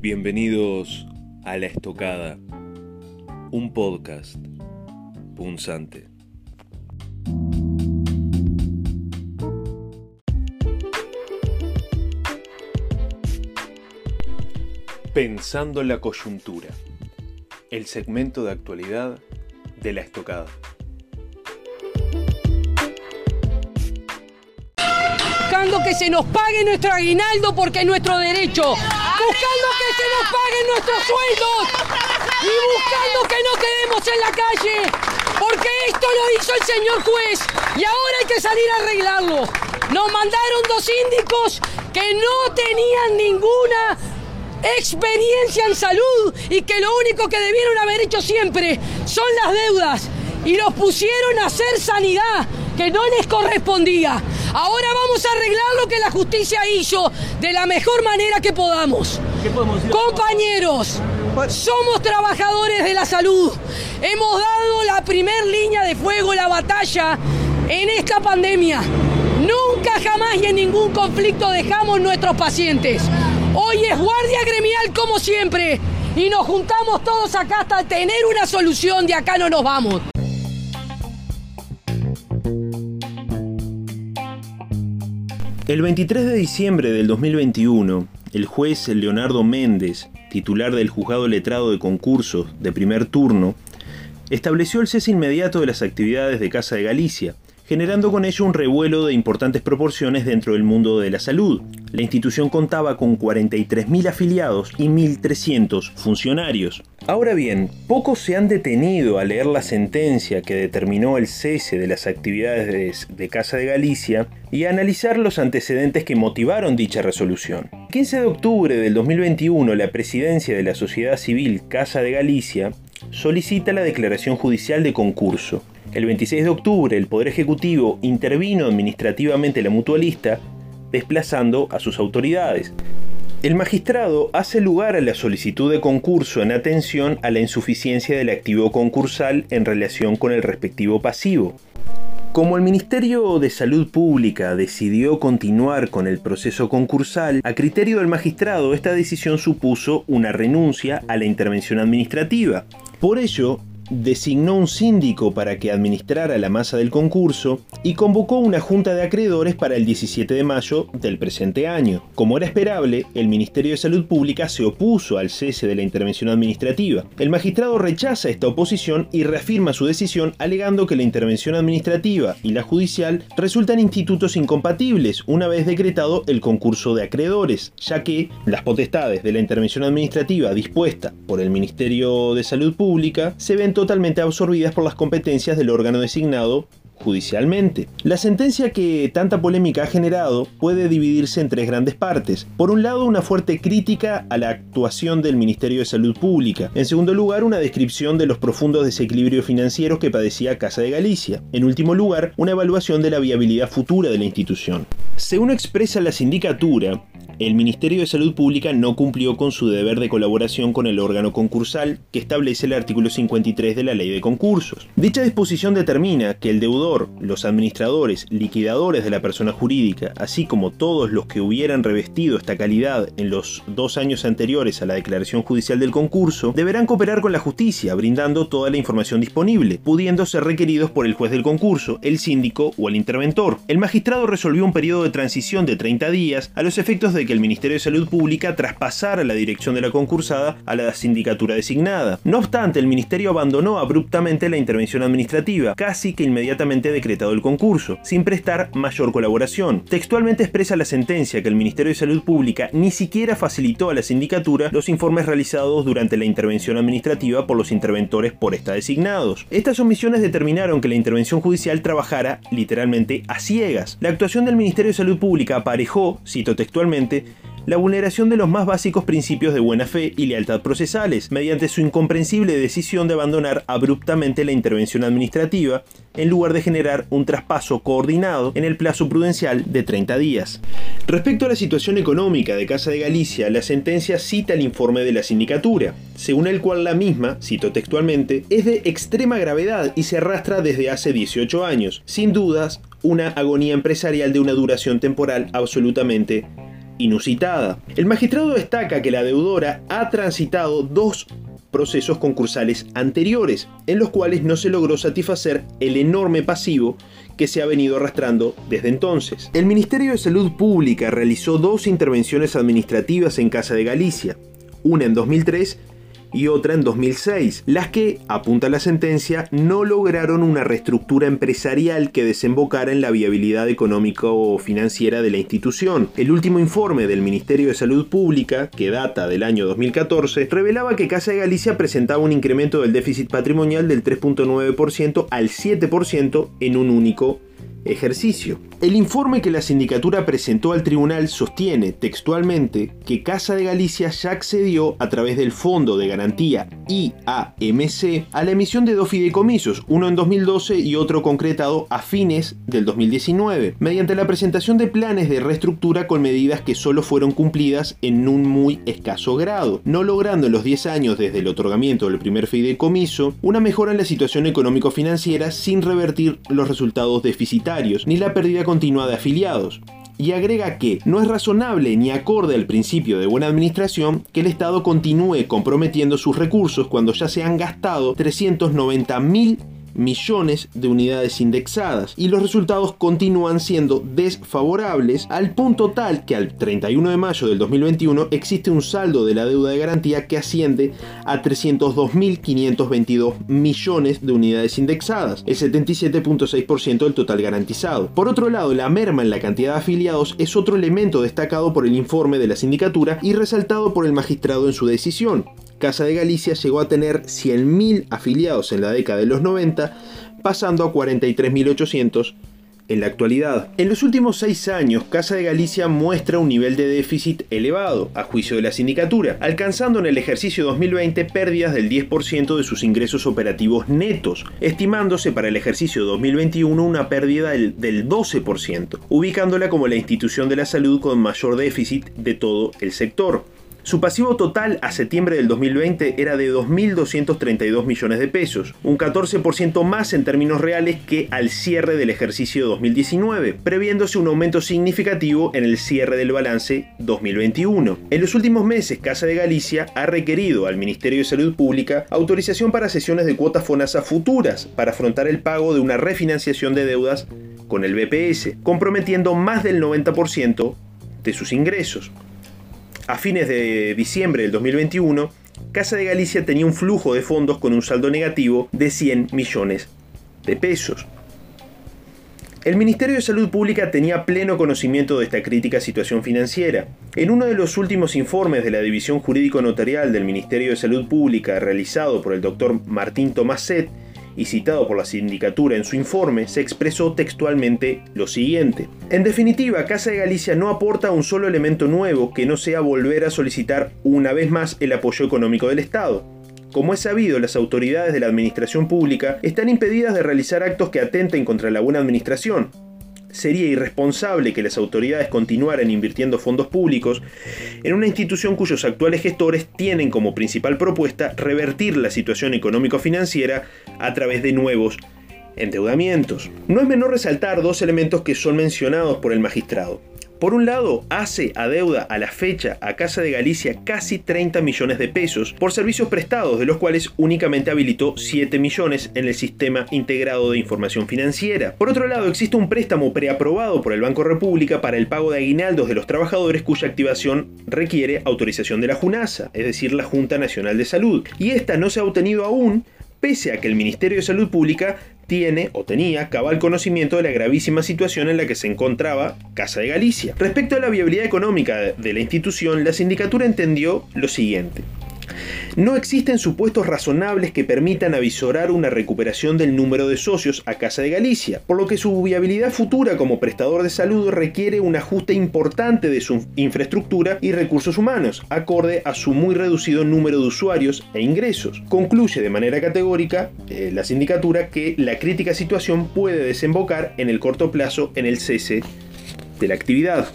Bienvenidos a La Estocada, un podcast punzante. Pensando la coyuntura, el segmento de actualidad de La Estocada. que se nos pague nuestro aguinaldo porque es nuestro derecho, buscando que se nos paguen nuestros sueldos. Y buscando que no quedemos en la calle, porque esto lo hizo el señor juez. Y ahora hay que salir a arreglarlo. Nos mandaron dos síndicos que no tenían ninguna experiencia en salud y que lo único que debieron haber hecho siempre son las deudas. Y los pusieron a hacer sanidad que no les correspondía. Ahora vamos a arreglar lo que la justicia hizo de la mejor manera que podamos. Compañeros, somos trabajadores de la salud. Hemos dado la primer línea de fuego, la batalla en esta pandemia. Nunca jamás y en ningún conflicto dejamos nuestros pacientes. Hoy es guardia gremial como siempre y nos juntamos todos acá hasta tener una solución. De acá no nos vamos. El 23 de diciembre del 2021, el juez Leonardo Méndez, titular del juzgado letrado de concursos de primer turno, estableció el cese inmediato de las actividades de Casa de Galicia, generando con ello un revuelo de importantes proporciones dentro del mundo de la salud. La institución contaba con 43.000 afiliados y 1.300 funcionarios. Ahora bien, pocos se han detenido a leer la sentencia que determinó el cese de las actividades de, Casa de Galicia y a analizar los antecedentes que motivaron dicha resolución. El 15 de octubre del 2021, la presidencia de la Sociedad Civil Casa de Galicia solicita la declaración judicial de concurso. El 26 de octubre, el Poder Ejecutivo intervino administrativamente la mutualista, desplazando a sus autoridades. El magistrado hace lugar a la solicitud de concurso en atención a la insuficiencia del activo concursal en relación con el respectivo pasivo. Como el Ministerio de Salud Pública decidió continuar con el proceso concursal, a criterio del magistrado esta decisión supuso una renuncia a la intervención administrativa. Por ello, designó un síndico para que administrara la masa del concurso y convocó una junta de acreedores para el 17 de mayo del presente año. Como era esperable, el Ministerio de Salud Pública se opuso al cese de la intervención administrativa. El magistrado rechaza esta oposición y reafirma su decisión alegando que la intervención administrativa y la judicial resultan institutos incompatibles una vez decretado el concurso de acreedores, ya que las potestades de la intervención administrativa dispuesta por el Ministerio de Salud Pública se ven totalmente absorbidas por las competencias del órgano designado judicialmente. La sentencia que tanta polémica ha generado puede dividirse en tres grandes partes. Por un lado, una fuerte crítica a la actuación del Ministerio de Salud Pública. En segundo lugar, una descripción de los profundos desequilibrios financieros que padecía Casa de Galicia. En último lugar, una evaluación de la viabilidad futura de la institución. Según expresa la sindicatura, el Ministerio de Salud Pública no cumplió con su deber de colaboración con el órgano concursal que establece el artículo 53 de la Ley de Concursos. Dicha disposición determina que el deudor, los administradores, liquidadores de la persona jurídica, así como todos los que hubieran revestido esta calidad en los dos años anteriores a la declaración judicial del concurso, deberán cooperar con la justicia, brindando toda la información disponible, pudiendo ser requeridos por el juez del concurso, el síndico o el interventor. El magistrado resolvió un periodo de transición de 30 días a los efectos de que el Ministerio de Salud Pública traspasara la dirección de la concursada a la sindicatura designada. No obstante, el Ministerio abandonó abruptamente la intervención administrativa, casi que inmediatamente decretado el concurso, sin prestar mayor colaboración. Textualmente expresa la sentencia que el Ministerio de Salud Pública ni siquiera facilitó a la sindicatura los informes realizados durante la intervención administrativa por los interventores por esta designados. Estas omisiones determinaron que la intervención judicial trabajara literalmente a ciegas. La actuación del Ministerio de Salud Pública aparejó, cito textualmente, la vulneración de los más básicos principios de buena fe y lealtad procesales, mediante su incomprensible decisión de abandonar abruptamente la intervención administrativa, en lugar de generar un traspaso coordinado en el plazo prudencial de 30 días. Respecto a la situación económica de Casa de Galicia, la sentencia cita el informe de la sindicatura, según el cual la misma, cito textualmente, es de extrema gravedad y se arrastra desde hace 18 años, sin dudas, una agonía empresarial de una duración temporal absolutamente inusitada. El magistrado destaca que la deudora ha transitado dos procesos concursales anteriores, en los cuales no se logró satisfacer el enorme pasivo que se ha venido arrastrando desde entonces. El Ministerio de Salud Pública realizó dos intervenciones administrativas en Casa de Galicia, una en 2003 y otra en 2006, las que, apunta la sentencia, no lograron una reestructura empresarial que desembocara en la viabilidad económica o financiera de la institución. El último informe del Ministerio de Salud Pública, que data del año 2014, revelaba que Casa de Galicia presentaba un incremento del déficit patrimonial del 3.9% al 7% en un único ejercicio. El informe que la sindicatura presentó al tribunal sostiene textualmente que Casa de Galicia ya accedió a través del Fondo de Garantía IAMC a la emisión de dos fideicomisos, uno en 2012 y otro concretado a fines del 2019, mediante la presentación de planes de reestructura con medidas que solo fueron cumplidas en un muy escaso grado, no logrando en los 10 años desde el otorgamiento del primer fideicomiso una mejora en la situación económico-financiera sin revertir los resultados deficitarios ni la pérdida continua de afiliados. Y agrega que no es razonable ni acorde al principio de buena administración que el Estado continúe comprometiendo sus recursos cuando ya se han gastado 390 mil millones de unidades indexadas y los resultados continúan siendo desfavorables al punto tal que al 31 de mayo del 2021 existe un saldo de la deuda de garantía que asciende a 302.522 millones de unidades indexadas, el 77.6% del total garantizado. Por otro lado, la merma en la cantidad de afiliados es otro elemento destacado por el informe de la sindicatura y resaltado por el magistrado en su decisión. Casa de Galicia llegó a tener 100.000 afiliados en la década de los 90, pasando a 43.800 en la actualidad. En los últimos seis años, Casa de Galicia muestra un nivel de déficit elevado, a juicio de la sindicatura, alcanzando en el ejercicio 2020 pérdidas del 10% de sus ingresos operativos netos, estimándose para el ejercicio 2021 una pérdida del, del 12%, ubicándola como la institución de la salud con mayor déficit de todo el sector. Su pasivo total a septiembre del 2020 era de 2.232 millones de pesos, un 14% más en términos reales que al cierre del ejercicio 2019, previéndose un aumento significativo en el cierre del balance 2021. En los últimos meses, Casa de Galicia ha requerido al Ministerio de Salud Pública autorización para sesiones de cuotas FONASA futuras para afrontar el pago de una refinanciación de deudas con el BPS, comprometiendo más del 90% de sus ingresos. A fines de diciembre del 2021, Casa de Galicia tenía un flujo de fondos con un saldo negativo de 100 millones de pesos. El Ministerio de Salud Pública tenía pleno conocimiento de esta crítica situación financiera. En uno de los últimos informes de la División Jurídico Notarial del Ministerio de Salud Pública realizado por el doctor Martín Tomaset, y citado por la sindicatura en su informe, se expresó textualmente lo siguiente. En definitiva, Casa de Galicia no aporta un solo elemento nuevo que no sea volver a solicitar una vez más el apoyo económico del Estado. Como es sabido, las autoridades de la administración pública están impedidas de realizar actos que atenten contra la buena administración, sería irresponsable que las autoridades continuaran invirtiendo fondos públicos en una institución cuyos actuales gestores tienen como principal propuesta revertir la situación económico-financiera a través de nuevos endeudamientos. No es menor resaltar dos elementos que son mencionados por el magistrado. Por un lado, hace a deuda a la fecha a Casa de Galicia casi 30 millones de pesos por servicios prestados, de los cuales únicamente habilitó 7 millones en el sistema integrado de información financiera. Por otro lado, existe un préstamo preaprobado por el Banco República para el pago de aguinaldos de los trabajadores cuya activación requiere autorización de la JUNASA, es decir, la Junta Nacional de Salud. Y esta no se ha obtenido aún pese a que el Ministerio de Salud Pública tiene o tenía cabal conocimiento de la gravísima situación en la que se encontraba Casa de Galicia. Respecto a la viabilidad económica de la institución, la sindicatura entendió lo siguiente. No existen supuestos razonables que permitan avisorar una recuperación del número de socios a Casa de Galicia, por lo que su viabilidad futura como prestador de salud requiere un ajuste importante de su infraestructura y recursos humanos, acorde a su muy reducido número de usuarios e ingresos. Concluye de manera categórica eh, la sindicatura que la crítica situación puede desembocar en el corto plazo en el cese de la actividad.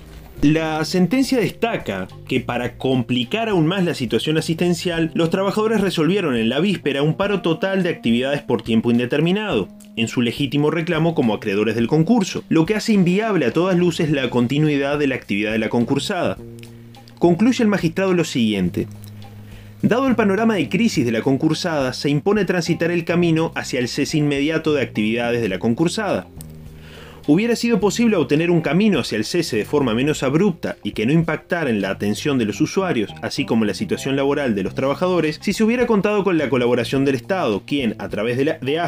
La sentencia destaca que para complicar aún más la situación asistencial, los trabajadores resolvieron en la víspera un paro total de actividades por tiempo indeterminado. en su legítimo reclamo como acreedores del concurso, lo que hace inviable a todas luces la continuidad de la actividad de la concursada. Concluye el magistrado lo siguiente. Dado el panorama de crisis de la concursada, se impone transitar el camino hacia el cese inmediato de actividades de la concursada hubiera sido posible obtener un camino hacia el cese de forma menos abrupta y que no impactara en la atención de los usuarios, así como la situación laboral de los trabajadores, si se hubiera contado con la colaboración del Estado, quien, a través de, la, de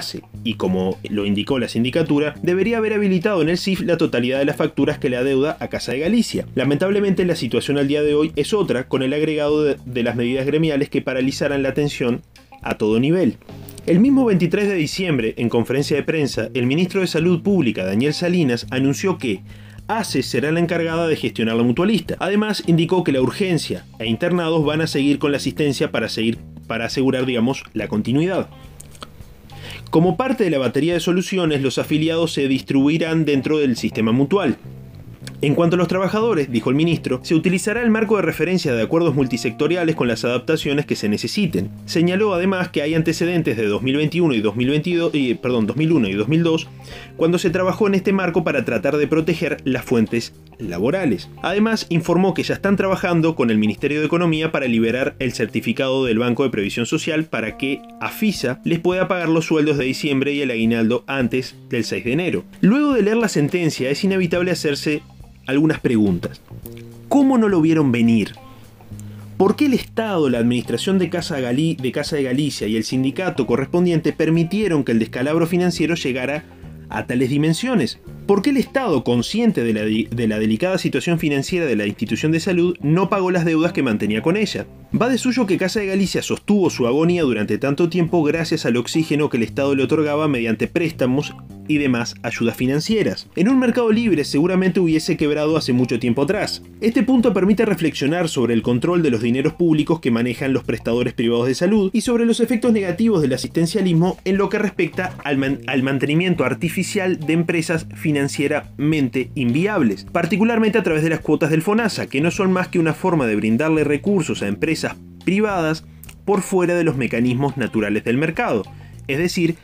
y como lo indicó la sindicatura, debería haber habilitado en el CIF la totalidad de las facturas que le adeuda a Casa de Galicia. Lamentablemente la situación al día de hoy es otra, con el agregado de, de las medidas gremiales que paralizaran la atención a todo nivel. El mismo 23 de diciembre, en conferencia de prensa, el ministro de Salud Pública, Daniel Salinas, anunció que ACE será la encargada de gestionar la mutualista. Además, indicó que la urgencia e internados van a seguir con la asistencia para, seguir, para asegurar, digamos, la continuidad. Como parte de la batería de soluciones, los afiliados se distribuirán dentro del sistema mutual. En cuanto a los trabajadores, dijo el ministro, se utilizará el marco de referencia de acuerdos multisectoriales con las adaptaciones que se necesiten. Señaló además que hay antecedentes de 2021 y 2022, perdón, 2001 y 2002 cuando se trabajó en este marco para tratar de proteger las fuentes laborales. Además, informó que ya están trabajando con el Ministerio de Economía para liberar el certificado del Banco de Previsión Social para que AFISA les pueda pagar los sueldos de diciembre y el aguinaldo antes del 6 de enero. Luego de leer la sentencia, es inevitable hacerse algunas preguntas. ¿Cómo no lo vieron venir? ¿Por qué el Estado, la Administración de Casa, de Galicia y el sindicato correspondiente permitieron que el descalabro financiero llegara a tales dimensiones? ¿Por qué el Estado, consciente de la, delicada situación financiera de la institución de salud, no pagó las deudas que mantenía con ella? Va de suyo que Casa de Galicia sostuvo su agonía durante tanto tiempo gracias al oxígeno que el Estado le otorgaba mediante préstamos y demás ayudas financieras. En un mercado libre seguramente hubiese quebrado hace mucho tiempo atrás. Este punto permite reflexionar sobre el control de los dineros públicos que manejan los prestadores privados de salud y sobre los efectos negativos del asistencialismo en lo que respecta al, al mantenimiento artificial de empresas financieramente inviables, particularmente a través de las cuotas del FONASA, que no son más que una forma de brindarle recursos a empresas privadas por fuera de los mecanismos naturales del mercado, es decir,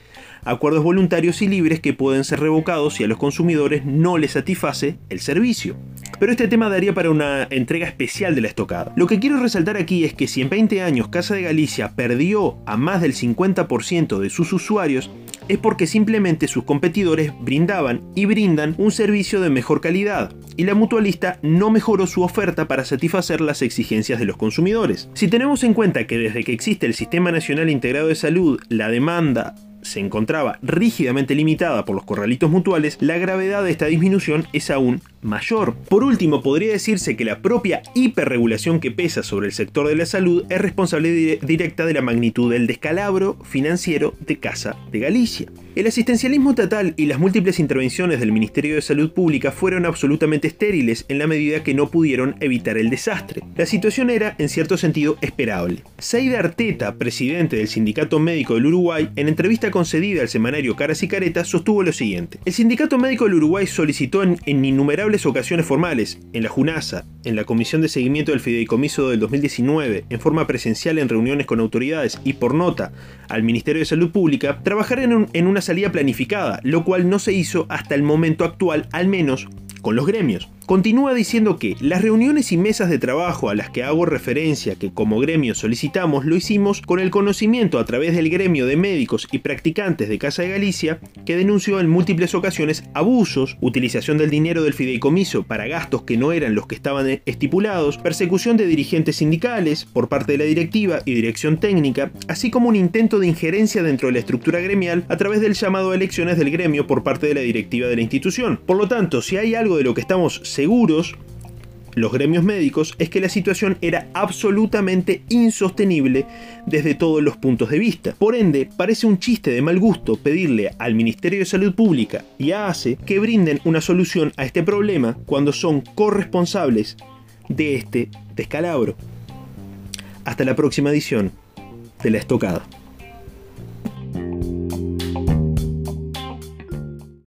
acuerdos voluntarios y libres que pueden ser revocados si a los consumidores no les satisface el servicio. Pero este tema daría para una entrega especial de la estocada. Lo que quiero resaltar aquí es que si en 20 años Casa de Galicia perdió a más del 50% de sus usuarios, es porque simplemente sus competidores brindaban y brindan un servicio de mejor calidad, y la mutualista no mejoró su oferta para satisfacer las exigencias de los consumidores. Si tenemos en cuenta que desde que existe el Sistema Nacional Integrado de Salud, la demanda se encontraba rígidamente limitada por los corralitos mutuales, la gravedad de esta disminución es aún mayor. Por último, podría decirse que la propia hiperregulación que pesa sobre el sector de la salud es responsable directa de la magnitud del descalabro financiero de Casa de Galicia. El asistencialismo estatal y las múltiples intervenciones del Ministerio de Salud Pública fueron absolutamente estériles en la medida que no pudieron evitar el desastre. La situación era, en cierto sentido, esperable. Saida Arteta, presidente del Sindicato Médico del Uruguay, en entrevista concedida al semanario Caras y Caretas, sostuvo lo siguiente. El Sindicato Médico del Uruguay solicitó en, en innumerables ocasiones formales, en la JUNASA, en la Comisión de Seguimiento del Fideicomiso del 2019, en forma presencial en reuniones con autoridades y por nota al Ministerio de Salud Pública, trabajar en, en una salida planificada, lo cual no se hizo hasta el momento actual, al menos con los gremios. Continúa diciendo que las reuniones y mesas de trabajo a las que hago referencia que como gremio solicitamos lo hicimos con el conocimiento a través del gremio de médicos y practicantes de Casa de Galicia que denunció en múltiples ocasiones abusos, utilización del dinero del fideicomiso para gastos que no eran los que estaban estipulados, persecución de dirigentes sindicales por parte de la directiva y dirección técnica, así como un intento de injerencia dentro de la estructura gremial a través del llamado a elecciones del gremio por parte de la directiva de la institución. Por lo tanto, si hay algo de lo que estamos seguros, los gremios médicos, es que la situación era absolutamente insostenible desde todos los puntos de vista. Por ende, parece un chiste de mal gusto pedirle al Ministerio de Salud Pública y a ACE que brinden una solución a este problema cuando son corresponsables de este descalabro. Hasta la próxima edición de La Estocada.